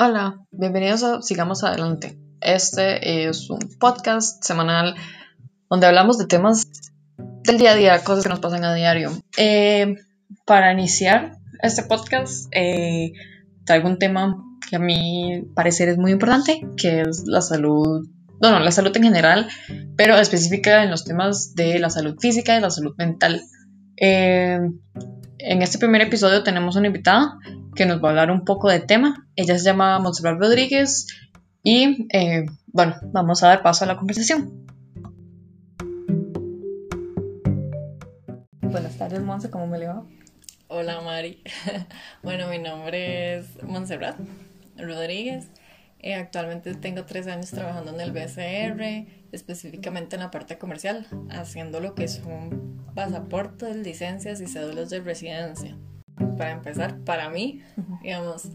Hola, bienvenidos a Sigamos Adelante. Este es un podcast semanal donde hablamos de temas del día a día, cosas que nos pasan a diario. Eh, para iniciar este podcast, eh, traigo un tema que a mí parecer es muy importante, que es la salud, bueno, la salud en general, pero específica en los temas de la salud física y la salud mental. Eh, en este primer episodio tenemos una invitada que nos va a hablar un poco de tema. Ella se llama Montserrat Rodríguez y eh, bueno, vamos a dar paso a la conversación. Buenas tardes, Monse, ¿cómo me le va? Hola, Mari. bueno, mi nombre es Montserrat Rodríguez. Eh, actualmente tengo tres años trabajando en el BCR, específicamente en la parte comercial, haciendo lo que son pasaportes, licencias y cédulas de residencia. Para empezar, para mí, digamos,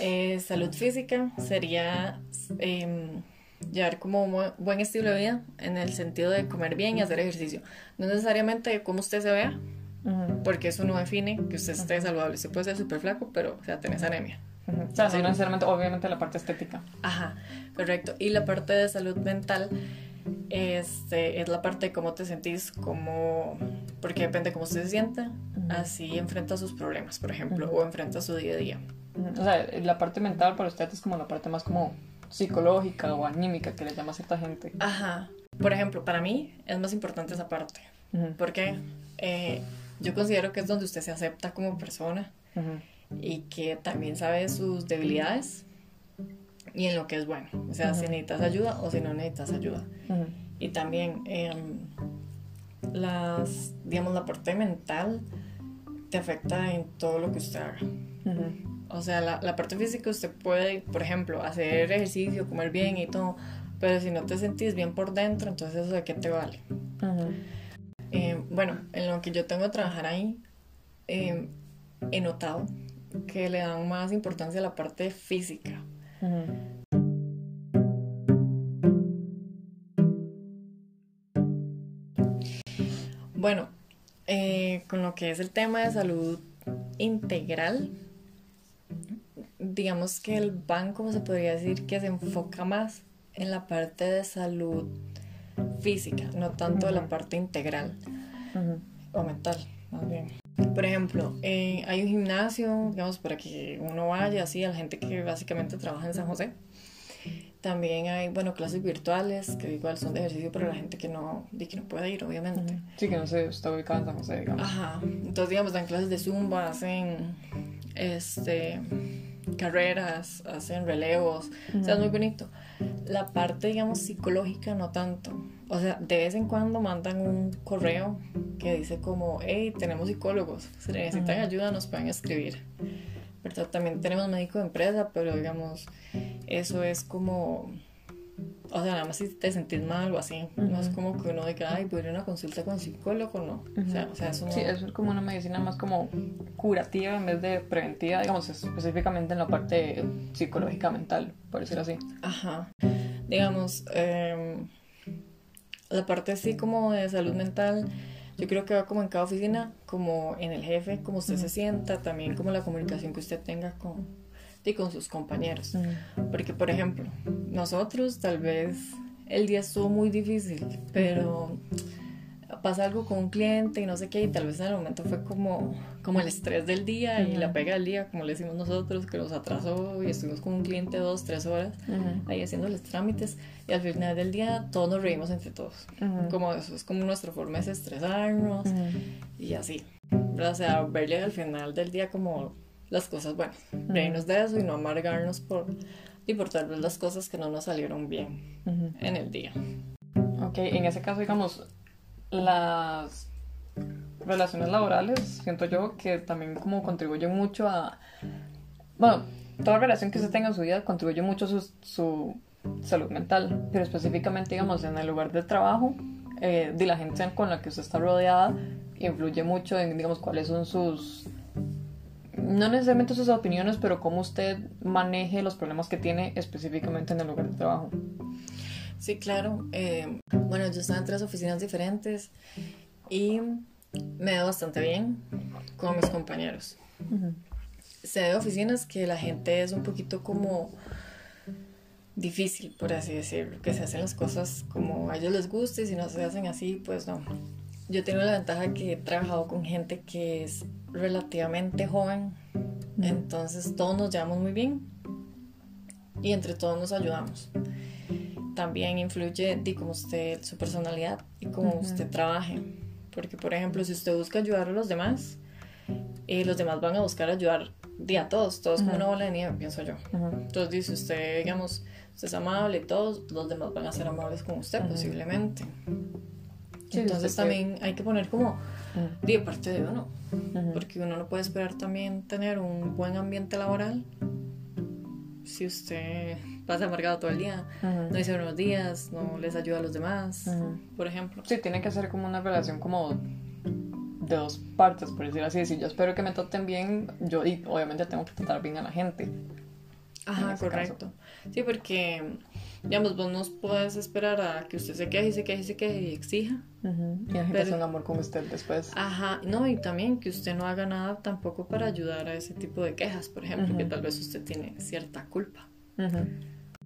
eh, salud física sería em, llevar como un buen estilo de vida en el sentido de comer bien y hacer ejercicio. No necesariamente como usted se vea, porque eso no define que usted esté saludable. Se puede ser súper flaco, pero, o sea, tenés anemia. O sea, no necesariamente, obviamente, la parte estética. Ajá, correcto. Y la parte de salud mental este, es la parte de cómo te sentís, cómo, porque depende de cómo usted se sienta, así enfrenta sus problemas, por ejemplo, o enfrenta su día a día. O sea, la parte mental para usted es como la parte más como psicológica o anímica que le llama a cierta gente. Ajá. Por ejemplo, para mí es más importante esa parte, porque eh, yo considero que es donde usted se acepta como persona y que también sabe sus debilidades y en lo que es bueno. O sea, si necesitas ayuda o si no necesitas ayuda. Y también em, las, digamos, la parte mental te afecta en todo lo que usted haga. O sea, la, la, parte física usted puede, por ejemplo, hacer ejercicio, comer bien y todo, pero si no te sentís bien por dentro, entonces eso de qué te vale. Em, bueno, en lo que yo tengo que trabajar ahí, em, he notado que le dan más importancia a la parte física. Bueno, eh, con lo que es el tema de salud integral, digamos que el banco se podría decir que se enfoca más en la parte de salud física, no tanto en la parte integral o mental, más bien. Por ejemplo, eh, hay un gimnasio, digamos, para que uno vaya así, a la gente que básicamente trabaja en San José. También hay, bueno, clases virtuales, que igual son de ejercicio para la gente que no, de que no puede ir, obviamente. Sí, que no se está ubicada en San José, digamos. Ajá. Entonces, digamos, dan clases de zumba, hacen, este, carreras, hacen relevos. O sea, es muy bonito. La parte, digamos, psicológica no tanto. O sea, de vez en cuando mandan un correo que dice como, hey, tenemos psicólogos, si necesitan ayuda nos pueden escribir. ¿Verdad? También tenemos médico de empresa, pero digamos, eso es como o sea, nada más si te sentís mal o así. No es como que uno diga, ay, voy a ir a una consulta con psicólogo, no. o, sea, o sea, eso no... Sí, eso es como una medicina más como curativa en vez de preventiva, digamos, específicamente en la parte psicológica mental, por decirlo así. Ajá. Digamos, em, la parte así como de salud mental, yo creo que va como en cada oficina, como en el jefe, como usted se sienta, también como la comunicación que usted tenga con y con sus compañeros. Porque, por ejemplo, nosotros tal vez el día estuvo muy difícil, pero pasa algo con un cliente y no sé qué, y tal vez en el momento fue como, como el estrés del día y la pega del día, como le decimos nosotros, que nos atrasó y estuvimos con un cliente dos, tres horas ahí haciéndoles trámites, y al final del día todos nos reímos entre todos. Como eso es como nuestra forma de estresarnos y así. O sea, verle al final del día como las cosas buenas, reírnos de eso y no amargarnos por, y por tal vez las cosas que no nos salieron bien en el día. Ok, en ese caso, digamos, las relaciones laborales, siento yo que también como contribuyen mucho a, bueno, toda relación que se tenga en su vida contribuye mucho a su, su salud mental, pero específicamente, digamos, en el lugar de trabajo, eh, de la gente con la que usted está rodeada, influye mucho en, digamos, cuáles son sus no necesariamente sus opiniones, pero cómo usted maneje los problemas que tiene específicamente en el lugar de trabajo. Sí, claro. Eh, bueno, yo estaba en tres oficinas diferentes y me da bastante bien con mis compañeros. se ve oficinas que la gente es un poquito como difícil, por así decirlo, que se hacen las cosas como a ellos les guste y si no se hacen así, pues no. Yo tengo la ventaja que he trabajado con gente que es relativamente joven, entonces todos nos llevamos muy bien y entre todos nos ayudamos. También influye de cómo usted, su personalidad y cómo usted trabaje. Porque, por ejemplo, si usted busca ayudar a los demás, y los demás van a buscar ayudar a todos, todos como una bola de nieve, pienso yo. Entonces, dice usted, digamos, usted es amable todos, los demás van a ser amables con usted, posiblemente. Entonces, también hay que poner como de parte de uno, porque uno no puede esperar también tener un buen ambiente laboral si usted pasa amargado todo el día, no dice buenos días, no les ayuda a los demás, por ejemplo. Sí, tiene que ser como una relación como de dos partes, por decirlo así. Si yo espero que me traten bien, yo y obviamente tengo que tratar bien a la gente. Ajá, correcto. Sí, porque, digamos, vos no puedes esperar a que usted se queje y se queje y se queje y exija. Y la gente un amor con usted después. Ajá, no, y también que usted no haga nada tampoco para ayudar a ese tipo de quejas, por ejemplo, que tal vez usted tiene cierta culpa.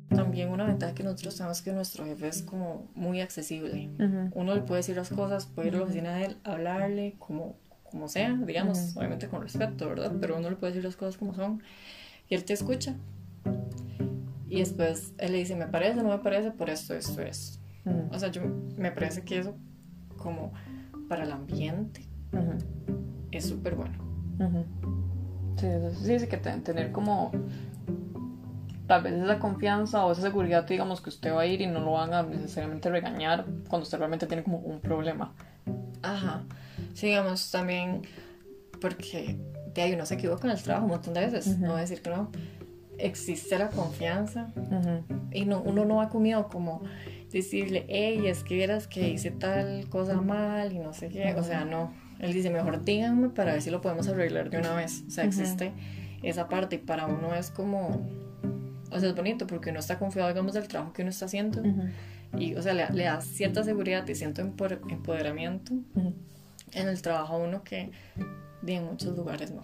También una ventaja que nosotros tenemos es que nuestro jefe es como muy accesible. Uno le puede decir las cosas, puede ir a la oficina de él, hablarle como, como sea, digamos, obviamente con respeto, ¿verdad? Pero uno le puede decir las cosas como son y él te escucha. Y después él le dice, me parece, no me parece, por esto, esto, es. O sea, yo, me parece que eso como para el ambiente es súper bueno. Sí, sí, sí, que tener como tal vez esa confianza o esa seguridad, digamos, que usted va a ir y no lo van a necesariamente regañar cuando usted realmente tiene como un problema. Ajá. Sí, digamos, también porque de ahí uno se equivoca en el trabajo un montón de veces, no decir que no. Existe la confianza y no, uno no va con miedo como decirle, hey, es que vieras que hice tal cosa mal y no sé qué, o sea, no. Él dice, mejor díganme para ver si lo podemos arreglar de una vez. O sea, existe esa parte y para uno es como o sea, es bonito porque uno está confiado, digamos, del trabajo que uno está haciendo. Y, o sea, le, le, da cierta seguridad y cierto empoderamiento en el trabajo a uno que en muchos lugares no.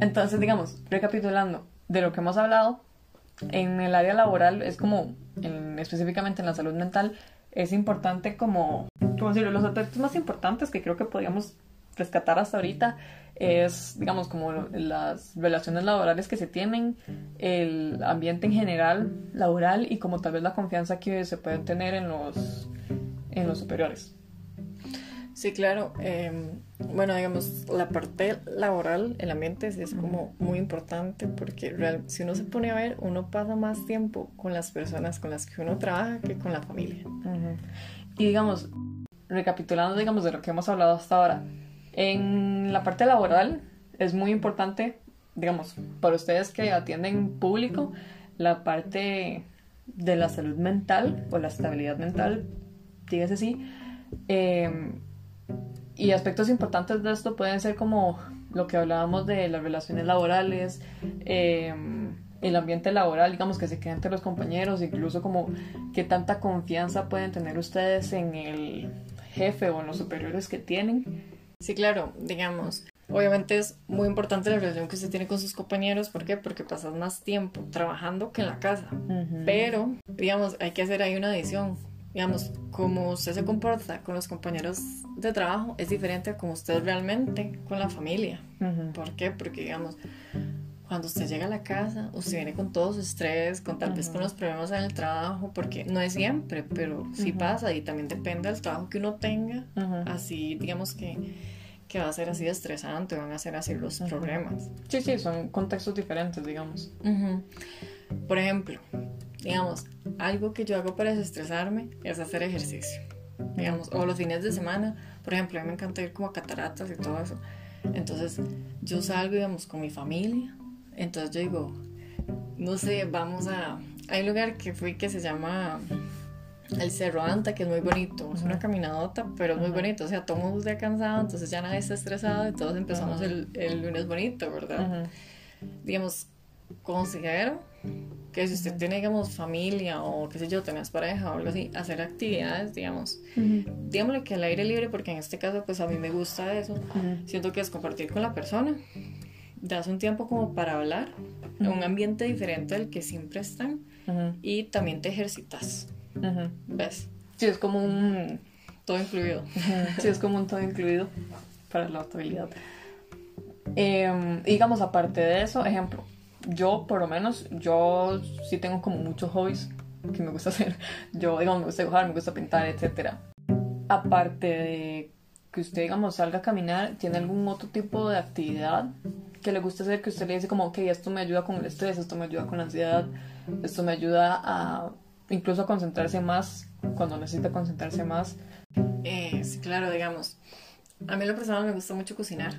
Entonces, digamos, recapitulando de lo que hemos hablado, en el área laboral es como, en, específicamente en la salud mental, es importante como, como decirlo, los aspectos más importantes que creo que podríamos rescatar hasta ahorita es, digamos, como las relaciones laborales que se tienen, el ambiente en general laboral y como tal vez la confianza que se puede tener en los, en los superiores. Sí, claro. Em, bueno, digamos, la parte laboral, el ambiente es como muy importante porque real, si uno se pone a ver, uno pasa más tiempo con las personas con las que uno trabaja que con la familia. Y digamos, recapitulando, digamos, de lo que hemos hablado hasta ahora, en la parte laboral es muy importante, digamos, para ustedes que atienden público, la parte de la salud mental o la estabilidad mental, dígase así. Em, y aspectos importantes de esto pueden ser como lo que hablábamos de las relaciones laborales, em, el ambiente laboral, digamos que se quede entre los compañeros, incluso como qué tanta confianza pueden tener ustedes en el jefe o en los superiores que tienen. Sí, claro, digamos. Obviamente es muy importante la relación que usted tiene con sus compañeros. ¿Por qué? Porque pasas más tiempo trabajando que en la casa. Pero, digamos, hay que hacer ahí una adición. Digamos, como usted se comporta con los compañeros de trabajo es diferente a como usted realmente con la familia. ¿Por qué? Porque, digamos, cuando usted llega a la casa, usted viene con todo su estrés, con tal vez con los problemas en el trabajo, porque no es siempre, pero sí pasa y también depende del trabajo que uno tenga. Así, digamos que, que, va a ser así de estresante, van a ser así los problemas. Sí, sí, son contextos diferentes, digamos. Por ejemplo, digamos, algo que yo hago para desestresarme es hacer ejercicio. Digamos, o los fines de semana, por ejemplo, a mí me encanta ir como a cataratas y todo eso. Entonces, yo salgo, digamos, con mi familia entonces yo digo, no sé, vamos a... Hay un lugar que fui que se llama el Cerro Anta, que es muy bonito. Es una caminadota, pero es muy bonito. O sea, todo el mundo está cansado, entonces ya nadie está estresado y todos empezamos el, el, lunes bonito, ¿verdad? Digamos, considero que si usted tiene, digamos, familia o qué sé yo, tenés pareja o algo así, hacer actividades, digamos, digámosle que al aire libre, porque en este caso, pues a mí me gusta eso. Siento que es compartir con la persona das un tiempo como para hablar, en un ambiente diferente al que siempre están, y también te ejercitas. ¿Ves? Sí, es como un todo incluido. sí, es como un todo incluido para la estabilidad. Em, digamos, aparte de eso, ejemplo, yo por lo menos, yo sí tengo como muchos hobbies que me gusta hacer. Yo, digamos, me gusta dibujar, me gusta pintar, etc. Aparte de que usted, digamos, salga a caminar, ¿tiene algún otro tipo de actividad que le gusta hacer que usted le dice como, ok, esto me ayuda con el estrés, esto me ayuda con la ansiedad, esto me ayuda a incluso a concentrarse más cuando necesita concentrarse más? Eh, sí, claro, digamos. A mí lo personal me gusta mucho cocinar.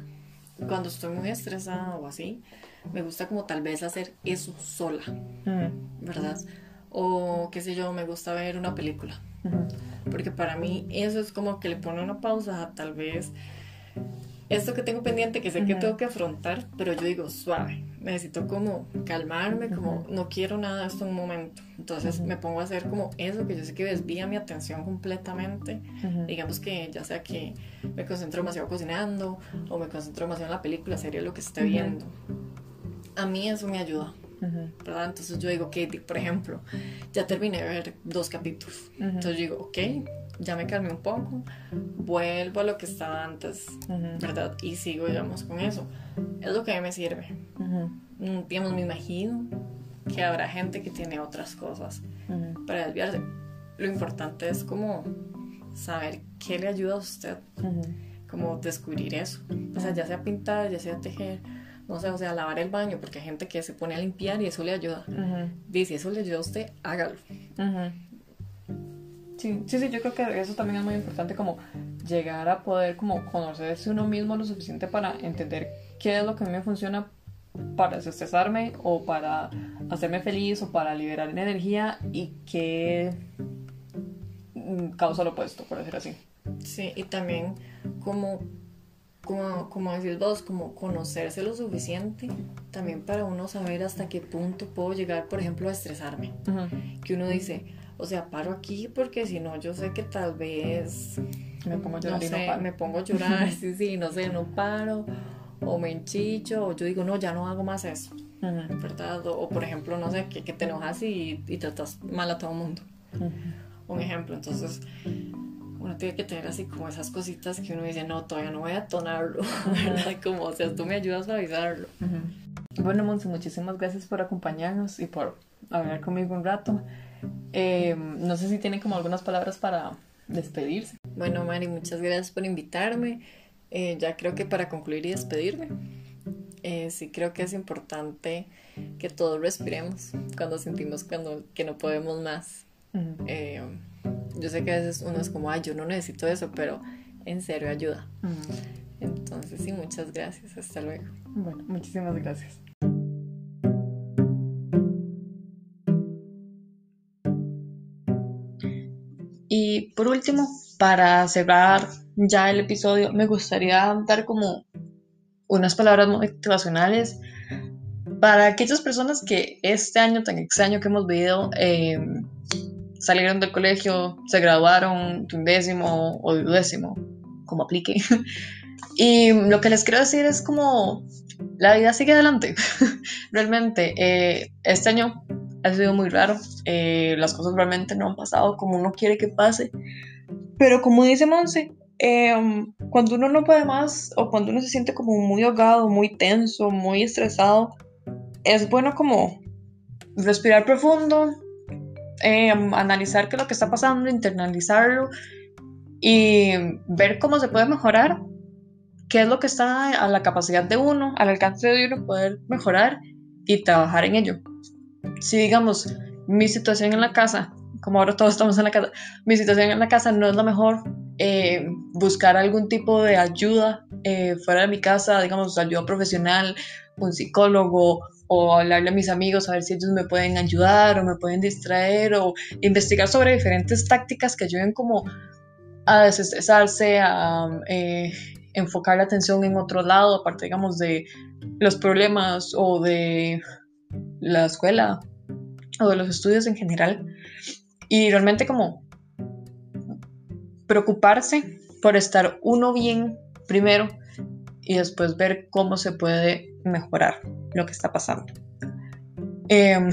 Cuando estoy muy estresada o así, me gusta como tal vez hacer eso sola, ¿verdad? O qué sé yo, me gusta ver una película. Porque para mí eso es como que le pone una pausa tal vez esto que tengo pendiente, que sé que tengo que afrontar, pero yo digo, suave, necesito como calmarme, como no quiero nada de esto en un momento. Entonces me pongo a hacer como eso, que yo sé que desvía mi atención completamente. Digamos que ya sea que me concentro demasiado cocinando o me concentro demasiado en la película, sería lo que esté viendo. A mí eso me ayuda. ¿verdad? Entonces yo digo, ok, por ejemplo, ya terminé de ver dos capítulos. Entonces yo digo, ok, ya me calmé un poco, vuelvo a lo que estaba antes, ¿verdad? Y sigo, digamos, con eso. Es lo que a mí me sirve. Mm, digamos, me imagino que habrá gente que tiene otras cosas para desviarse. Lo importante es como saber qué le ayuda a usted, como descubrir eso. O sea, ya sea pintar, ya sea tejer, no sé, o sea, lavar el baño, porque hay gente que se pone a limpiar y eso le ayuda. Dice, eso le ayuda a usted, hágalo. Sí, sí, sí, yo creo que eso también es muy importante como llegar a poder como conocerse uno mismo lo suficiente para entender qué es lo que a mí me funciona para desestresarme o para hacerme feliz o para liberar energía y qué causa lo opuesto, por decir así. Sí, y también como, como, como decís vos, como conocerse lo suficiente también para uno saber hasta qué punto puedo llegar, por ejemplo, a estresarme. Que uno dice, o sea, paro aquí porque si no, yo sé que tal vez me pongo a llorar. No sé, me pongo a llorar, sí, sí, no sé, no paro, o me enchicho, o yo digo, no, ya no hago más eso, ¿verdad? O, por ejemplo, no sé, que, te enojas y, y, tratas mal a todo el mundo. Un ejemplo, entonces uno tiene que tener así como esas cositas que uno dice, no, todavía no voy a tonarlo, ¿verdad? Como, o sea, tú me ayudas a avisarlo. Bueno, Monse, muchísimas gracias por acompañarnos y por hablar conmigo un rato. Eh, no sé si tienen como algunas palabras para despedirse. Bueno, Mari, muchas gracias por invitarme. Eh, ya creo que para concluir y despedirme, eh, sí creo que es importante que todos respiremos cuando sentimos cuando, que no podemos más. Yo sé que a veces uno es como, ay, yo no necesito eso, pero en serio ayuda. Entonces, sí, muchas gracias. Hasta luego. Bueno, muchísimas gracias. Y por último, para cerrar ya el episodio, me gustaría dar como unas palabras motivacionales para aquellas personas que este año tan extraño que hemos vivido em, salieron del colegio, se graduaron de un décimo o de décimo, como aplique. y lo que les quiero decir es como la vida sigue adelante. Realmente, eh, este año ha sido muy raro. Eh, las cosas realmente no han pasado como uno quiere que pase. Pero como dice Monse, em, cuando uno no puede más o cuando uno se siente como muy ahogado, muy tenso, muy estresado, es bueno como respirar profundo, em, analizar qué es lo que está pasando, internalizarlo y ver cómo se puede mejorar, qué es lo que está a la capacidad de uno, al alcance de uno poder mejorar y trabajar en ello. Si digamos mi situación en la casa, como ahora todos estamos en la casa, mi situación en la casa no es la mejor, eh, buscar algún tipo de ayuda eh, fuera de mi casa, digamos, ayuda profesional, un psicólogo o hablarle a mis amigos a ver si ellos me pueden ayudar o me pueden distraer o investigar sobre diferentes tácticas que ayuden como a desestresarse, a eh, enfocar la atención en otro lado, aparte digamos de los problemas o de la escuela o de los estudios en general. Y realmente como preocuparse por estar uno bien primero y después ver cómo se puede mejorar lo que está pasando. Em,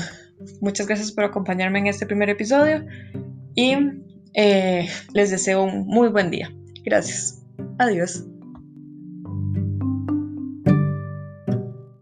muchas gracias por acompañarme en este primer episodio y eh, les deseo un muy buen día. Gracias. Adiós.